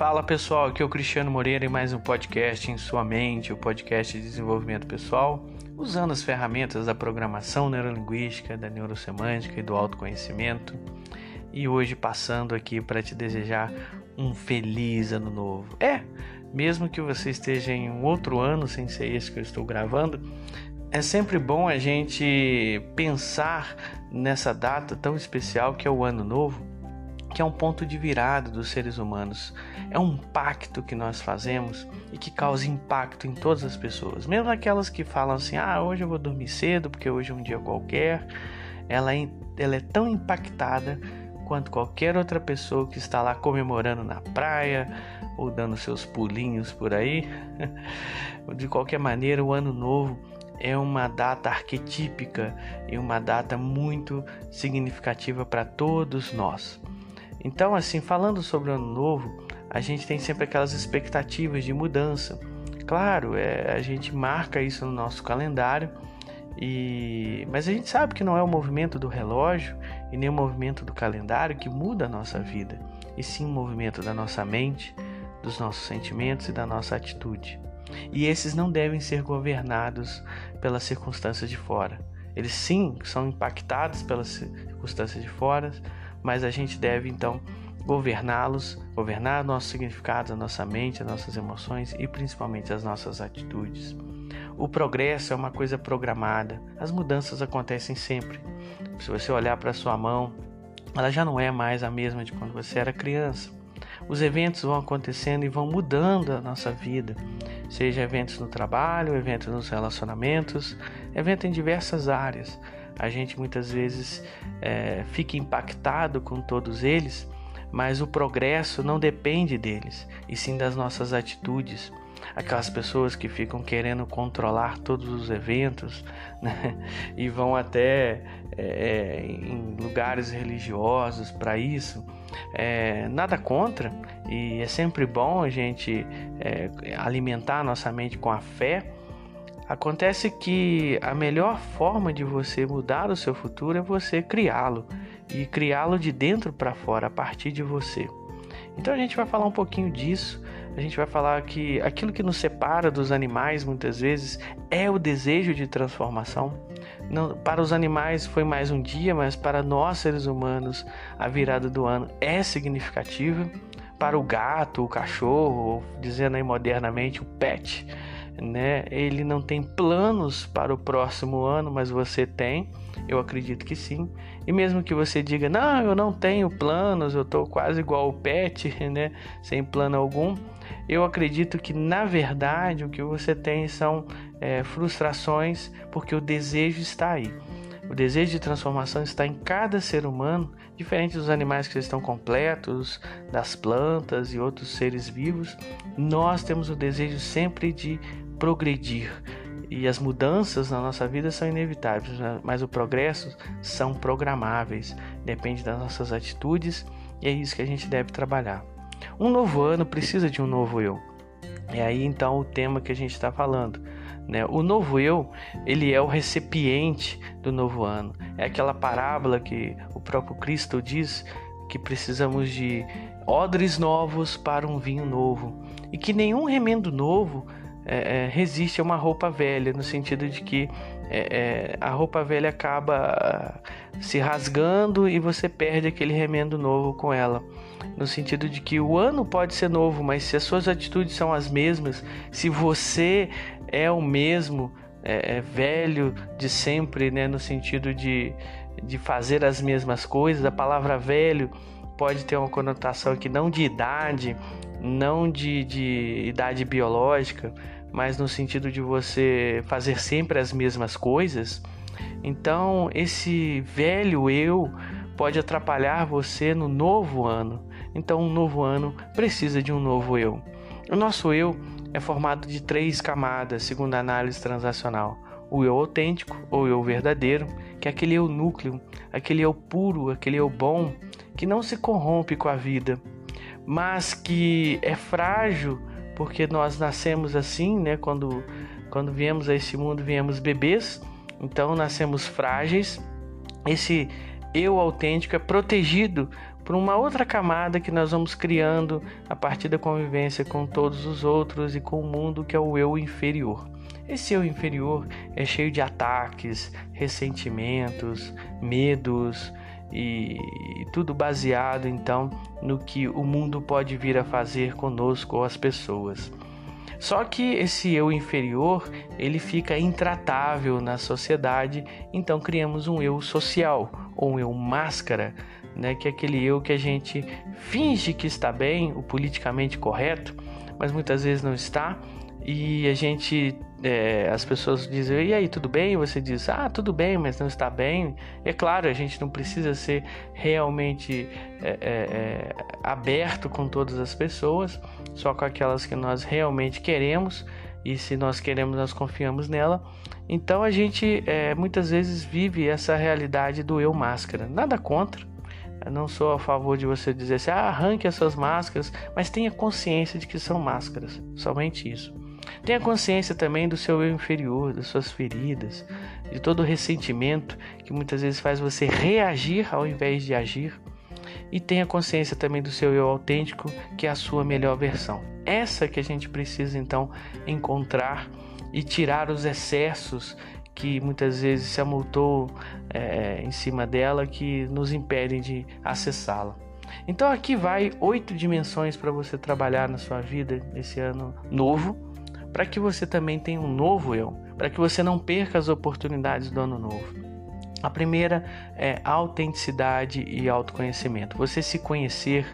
Fala pessoal, aqui é o Cristiano Moreira e mais um podcast em sua mente, o podcast de desenvolvimento pessoal, usando as ferramentas da programação neurolinguística, da neurosemântica e do autoconhecimento. E hoje passando aqui para te desejar um feliz ano novo. É, mesmo que você esteja em um outro ano sem ser esse que eu estou gravando, é sempre bom a gente pensar nessa data tão especial que é o ano novo que é um ponto de virada dos seres humanos. É um pacto que nós fazemos e que causa impacto em todas as pessoas, mesmo aquelas que falam assim: ah, hoje eu vou dormir cedo porque hoje é um dia qualquer. Ela é, ela é tão impactada quanto qualquer outra pessoa que está lá comemorando na praia ou dando seus pulinhos por aí. de qualquer maneira, o ano novo é uma data arquetípica e uma data muito significativa para todos nós. Então, assim, falando sobre o ano novo, a gente tem sempre aquelas expectativas de mudança. Claro, é, a gente marca isso no nosso calendário, e mas a gente sabe que não é o movimento do relógio e nem o movimento do calendário que muda a nossa vida, e sim o movimento da nossa mente, dos nossos sentimentos e da nossa atitude. E esses não devem ser governados pelas circunstâncias de fora. Eles sim são impactados pelas circunstâncias de fora, mas a gente deve então governá-los, governar nossos significados, a nossa mente, as nossas emoções e principalmente as nossas atitudes. O progresso é uma coisa programada, as mudanças acontecem sempre. Se você olhar para sua mão, ela já não é mais a mesma de quando você era criança. Os eventos vão acontecendo e vão mudando a nossa vida, seja eventos no trabalho, eventos nos relacionamentos, eventos em diversas áreas a gente muitas vezes é, fica impactado com todos eles, mas o progresso não depende deles, e sim das nossas atitudes. Aquelas pessoas que ficam querendo controlar todos os eventos né? e vão até é, em lugares religiosos para isso. É, nada contra, e é sempre bom a gente é, alimentar nossa mente com a fé Acontece que a melhor forma de você mudar o seu futuro é você criá-lo e criá-lo de dentro para fora, a partir de você. Então a gente vai falar um pouquinho disso. A gente vai falar que aquilo que nos separa dos animais muitas vezes é o desejo de transformação. Não, para os animais foi mais um dia, mas para nós seres humanos a virada do ano é significativa. Para o gato, o cachorro, dizendo aí modernamente o pet, né? Ele não tem planos para o próximo ano, mas você tem. Eu acredito que sim. E mesmo que você diga, não, eu não tenho planos, eu estou quase igual o pet, né? Sem plano algum. Eu acredito que na verdade o que você tem são é, frustrações, porque o desejo está aí. O desejo de transformação está em cada ser humano, diferente dos animais que estão completos, das plantas e outros seres vivos. Nós temos o desejo sempre de progredir. E as mudanças na nossa vida são inevitáveis, né? mas o progresso são programáveis, depende das nossas atitudes e é isso que a gente deve trabalhar. Um novo ano precisa de um novo eu. É aí então o tema que a gente está falando. Né? O novo eu, ele é o recipiente do novo ano. É aquela parábola que o próprio Cristo diz que precisamos de odres novos para um vinho novo e que nenhum remendo novo é, é, resiste a uma roupa velha, no sentido de que é, é, a roupa velha acaba se rasgando e você perde aquele remendo novo com ela. No sentido de que o ano pode ser novo, mas se as suas atitudes são as mesmas, se você é o mesmo é, é velho de sempre, né, no sentido de, de fazer as mesmas coisas, a palavra velho pode ter uma conotação aqui não de idade, não de, de idade biológica, mas no sentido de você fazer sempre as mesmas coisas. Então, esse velho eu pode atrapalhar você no novo ano. Então, um novo ano precisa de um novo eu. O nosso eu é formado de três camadas, segundo a análise transacional: o eu autêntico ou eu verdadeiro, que é aquele eu núcleo, aquele eu puro, aquele eu bom, que não se corrompe com a vida, mas que é frágil porque nós nascemos assim, né? Quando, quando viemos a esse mundo, viemos bebês, então nascemos frágeis. Esse eu autêntico é protegido por uma outra camada que nós vamos criando a partir da convivência com todos os outros e com o mundo, que é o eu inferior. Esse eu inferior é cheio de ataques, ressentimentos, medos e tudo baseado então no que o mundo pode vir a fazer conosco ou as pessoas. Só que esse eu inferior, ele fica intratável na sociedade, então criamos um eu social ou um eu máscara, né, que é aquele eu que a gente finge que está bem, o politicamente correto, mas muitas vezes não está, e a gente é, as pessoas dizem, e aí, tudo bem? Você diz, ah, tudo bem, mas não está bem. É claro, a gente não precisa ser realmente é, é, é, aberto com todas as pessoas, só com aquelas que nós realmente queremos, e se nós queremos, nós confiamos nela. Então a gente é, muitas vezes vive essa realidade do eu máscara. Nada contra, eu não sou a favor de você dizer assim, ah, arranque essas máscaras, mas tenha consciência de que são máscaras, somente isso. Tenha consciência também do seu eu inferior, das suas feridas, de todo o ressentimento que muitas vezes faz você reagir ao invés de agir. E tenha consciência também do seu eu autêntico, que é a sua melhor versão. Essa que a gente precisa então encontrar e tirar os excessos que muitas vezes se amultou é, em cima dela que nos impedem de acessá-la. Então aqui vai oito dimensões para você trabalhar na sua vida nesse ano novo para que você também tenha um novo eu, para que você não perca as oportunidades do ano novo. A primeira é autenticidade e autoconhecimento. Você se conhecer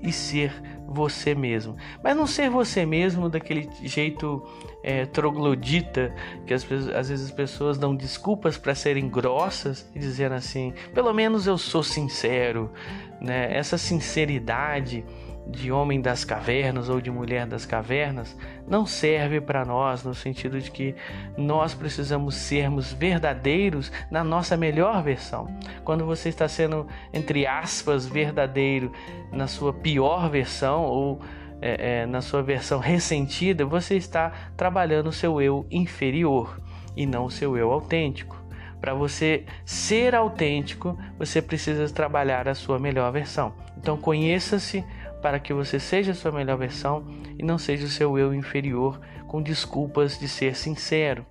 e ser você mesmo. Mas não ser você mesmo daquele jeito é, troglodita que às vezes, as pessoas dão desculpas para serem grossas e dizer assim: pelo menos eu sou sincero. Né? Essa sinceridade de homem das cavernas ou de mulher das cavernas não serve para nós no sentido de que nós precisamos sermos verdadeiros na nossa melhor versão. Quando você está sendo, entre aspas, verdadeiro na sua pior versão ou é, é, na sua versão ressentida, você está trabalhando o seu eu inferior e não o seu eu autêntico. Para você ser autêntico, você precisa trabalhar a sua melhor versão. Então conheça-se para que você seja a sua melhor versão e não seja o seu eu inferior com desculpas de ser sincero.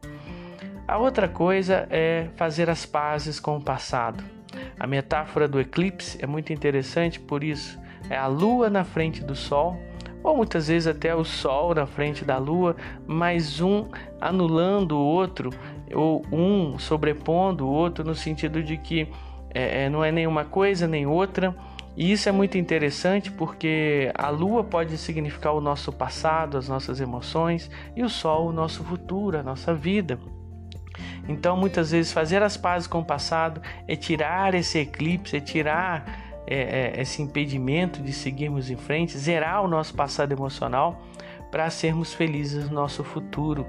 A outra coisa é fazer as pazes com o passado. A metáfora do eclipse é muito interessante por isso. É a lua na frente do sol, ou muitas vezes até o sol na frente da lua, mas um anulando o outro, ou um sobrepondo o outro, no sentido de que é, é não é nenhuma coisa nem outra, e isso é muito interessante porque a lua pode significar o nosso passado, as nossas emoções, e o sol o nosso futuro, a nossa vida. Então, muitas vezes, fazer as pazes com o passado é tirar esse eclipse, é tirar é, é, esse impedimento de seguirmos em frente, zerar o nosso passado emocional para sermos felizes no nosso futuro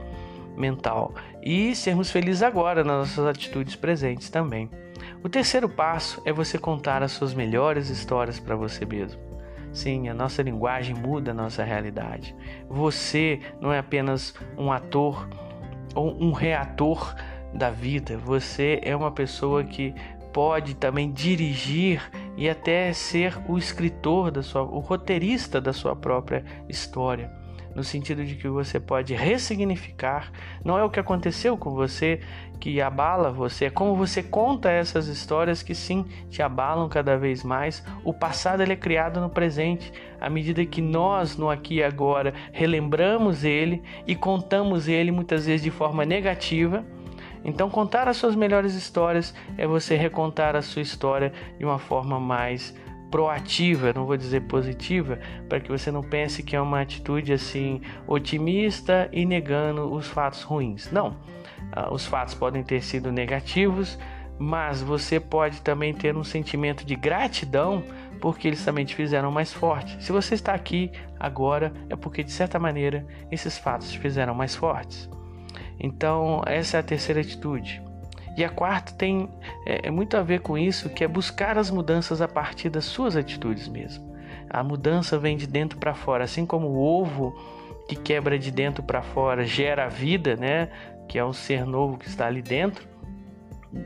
mental e sermos felizes agora nas nossas atitudes presentes também. O terceiro passo é você contar as suas melhores histórias para você mesmo. Sim, a nossa linguagem muda a nossa realidade. Você não é apenas um ator ou um reator da vida, você é uma pessoa que pode também dirigir e até ser o escritor da sua, o roteirista da sua própria história no sentido de que você pode ressignificar. Não é o que aconteceu com você que abala você, é como você conta essas histórias que sim te abalam cada vez mais. O passado ele é criado no presente, à medida que nós no aqui e agora relembramos ele e contamos ele muitas vezes de forma negativa. Então, contar as suas melhores histórias é você recontar a sua história de uma forma mais proativa, não vou dizer positiva, para que você não pense que é uma atitude assim otimista e negando os fatos ruins. Não, ah, os fatos podem ter sido negativos, mas você pode também ter um sentimento de gratidão porque eles também te fizeram mais forte. Se você está aqui agora, é porque de certa maneira esses fatos te fizeram mais fortes. Então, essa é a terceira atitude. E a quarta tem é, é, muito a ver com isso, que é buscar as mudanças a partir das suas atitudes mesmo. A mudança vem de dentro para fora, assim como o ovo que quebra de dentro para fora gera a vida, né? Que é o ser novo que está ali dentro.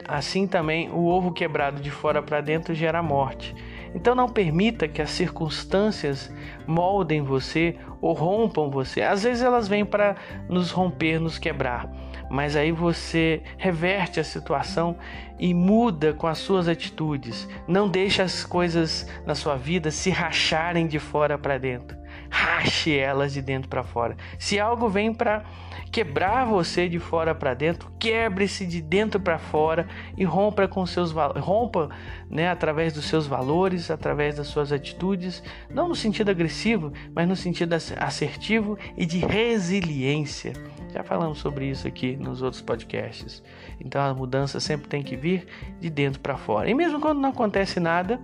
Assim também o ovo quebrado de fora para dentro gera a morte. Então não permita que as circunstâncias moldem você ou rompam você. Às vezes elas vêm para nos romper, nos quebrar, mas aí você reverte a situação e muda com as suas atitudes. Não deixe as coisas na sua vida se racharem de fora para dentro. Rache elas de dentro para fora. Se algo vem para quebrar você de fora para dentro, quebre-se de dentro para fora e rompa com seus rompa, né, através dos seus valores, através das suas atitudes, não no sentido agressivo, mas no sentido assertivo e de resiliência. Já falamos sobre isso aqui nos outros podcasts. Então a mudança sempre tem que vir de dentro para fora. E mesmo quando não acontece nada,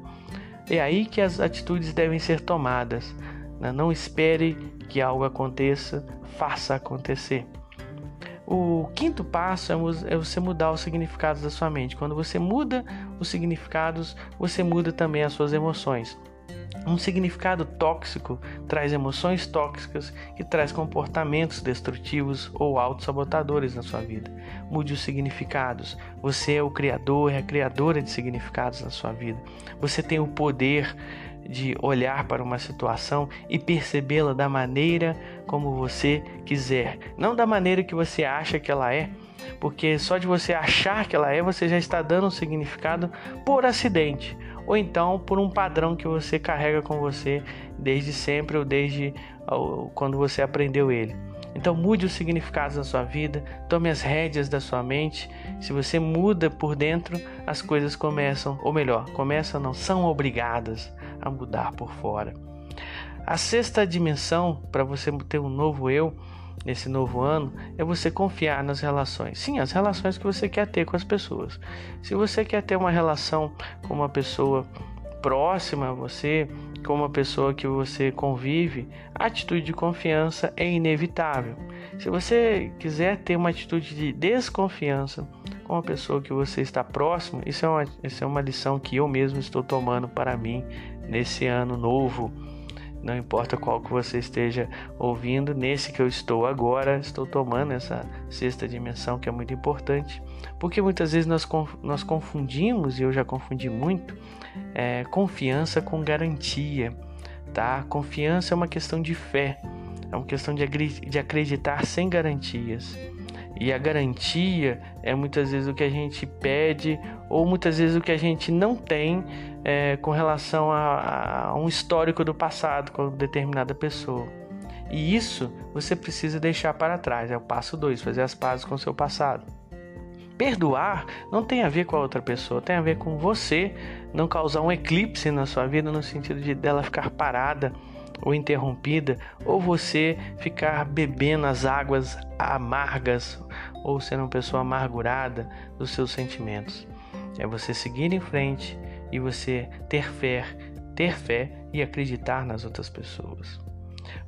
é aí que as atitudes devem ser tomadas. Né? Não espere que algo aconteça, faça acontecer. O quinto passo é, é você mudar os significados da sua mente. Quando você muda os significados, você muda também as suas emoções. Um significado tóxico traz emoções tóxicas que traz comportamentos destrutivos ou autossabotadores na sua vida. Mude os significados. Você é o criador, é a criadora de significados na sua vida. Você tem o poder de olhar para uma situação e percebê-la da maneira como você quiser, não da maneira que você acha que ela é, porque só de você achar que ela é, você já está dando um significado por acidente, ou então por um padrão que você carrega com você desde sempre ou desde quando você aprendeu ele. Então mude os significados da sua vida, tome as rédeas da sua mente. Se você muda por dentro, as coisas começam, ou melhor, começam não, são obrigadas a mudar por fora. A sexta dimensão para você ter um novo eu nesse novo ano é você confiar nas relações. Sim, as relações que você quer ter com as pessoas. Se você quer ter uma relação com uma pessoa próxima a você, com uma pessoa que você convive, a atitude de confiança é inevitável. Se você quiser ter uma atitude de desconfiança com a pessoa que você está próximo, isso é uma, isso é uma lição que eu mesmo estou tomando para mim nesse ano novo. Não importa qual que você esteja ouvindo, nesse que eu estou agora, estou tomando essa sexta dimensão que é muito importante, porque muitas vezes nós, nós confundimos, e eu já confundi muito, é, confiança com garantia, tá? Confiança é uma questão de fé, é uma questão de, de acreditar sem garantias. E a garantia é muitas vezes o que a gente pede ou muitas vezes o que a gente não tem é, com relação a, a um histórico do passado com determinada pessoa. E isso você precisa deixar para trás. É o passo 2, fazer as pazes com o seu passado. Perdoar não tem a ver com a outra pessoa, tem a ver com você não causar um eclipse na sua vida no sentido de dela ficar parada ou interrompida, ou você ficar bebendo as águas amargas ou ser uma pessoa amargurada dos seus sentimentos. É você seguir em frente e você ter fé, ter fé e acreditar nas outras pessoas.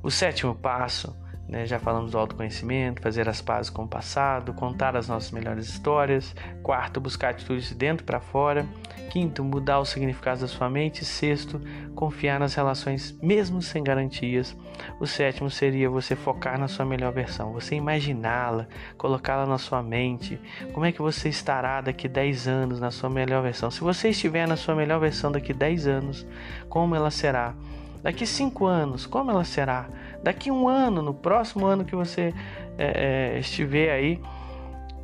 O sétimo passo né? Já falamos do autoconhecimento, fazer as pazes com o passado, contar as nossas melhores histórias. Quarto, buscar atitudes de dentro para fora. Quinto, mudar os significados da sua mente. Sexto, confiar nas relações mesmo sem garantias. O sétimo seria você focar na sua melhor versão, você imaginá-la, colocá-la na sua mente. Como é que você estará daqui 10 anos na sua melhor versão? Se você estiver na sua melhor versão daqui 10 anos, como ela será? Daqui 5 anos, como ela será? Daqui um ano, no próximo ano que você é, é, estiver aí,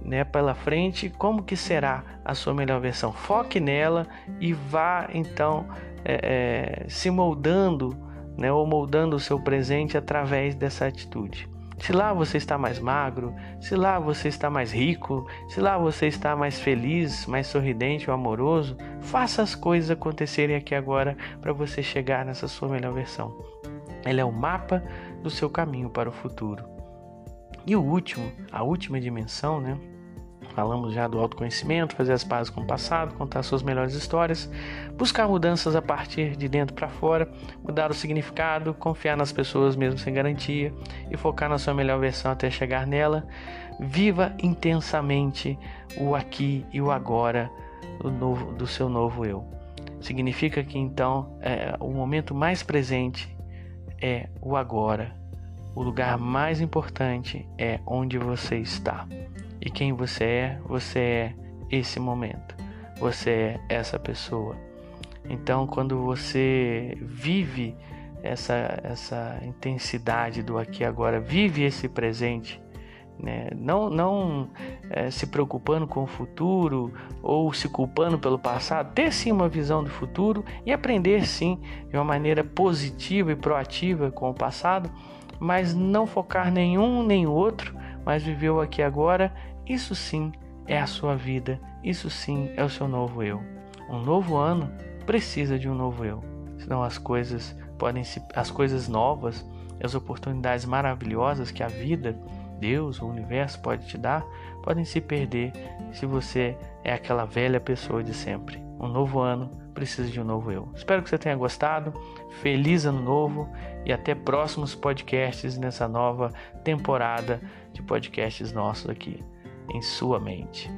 né, pela frente, como que será a sua melhor versão? Foque nela e vá então é, é, se moldando, né, ou moldando o seu presente através dessa atitude. Se lá você está mais magro, se lá você está mais rico, se lá você está mais feliz, mais sorridente ou amoroso, faça as coisas acontecerem aqui agora para você chegar nessa sua melhor versão. Ela é o mapa do seu caminho para o futuro. E o último, a última dimensão, né? Falamos já do autoconhecimento, fazer as pazes com o passado, contar suas melhores histórias, buscar mudanças a partir de dentro para fora, mudar o significado, confiar nas pessoas mesmo sem garantia e focar na sua melhor versão até chegar nela. Viva intensamente o aqui e o agora do, novo, do seu novo eu. Significa que então é, o momento mais presente é o agora. O lugar mais importante é onde você está. E quem você é, você é esse momento. Você é essa pessoa. Então, quando você vive essa, essa intensidade do aqui e agora, vive esse presente, né? não, não é, se preocupando com o futuro ou se culpando pelo passado, ter sim uma visão do futuro e aprender sim de uma maneira positiva e proativa com o passado, mas não focar nenhum nem outro, mas viver o aqui agora, isso sim é a sua vida, isso sim é o seu novo eu. Um novo ano precisa de um novo eu, senão as coisas podem se, as coisas novas, as oportunidades maravilhosas que a vida, Deus, o universo pode te dar, podem se perder se você é aquela velha pessoa de sempre. Um novo ano precisa de um novo eu. Espero que você tenha gostado. Feliz ano novo e até próximos podcasts nessa nova temporada de podcasts nossos aqui em sua mente.